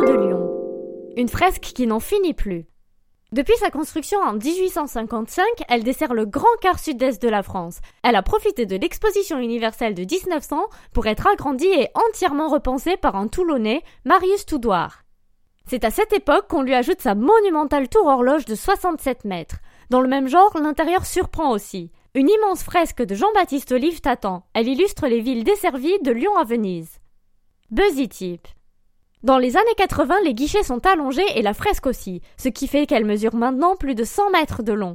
de Lyon. Une fresque qui n'en finit plus. Depuis sa construction en 1855, elle dessert le grand quart sud-est de la France. Elle a profité de l'exposition universelle de 1900 pour être agrandie et entièrement repensée par un Toulonnais, Marius Toudoir. C'est à cette époque qu'on lui ajoute sa monumentale tour horloge de 67 mètres. Dans le même genre, l'intérieur surprend aussi. Une immense fresque de Jean-Baptiste Olive t'attend. Elle illustre les villes desservies de Lyon à Venise. Buzzy Tip. Dans les années 80, les guichets sont allongés et la fresque aussi, ce qui fait qu'elle mesure maintenant plus de 100 mètres de long.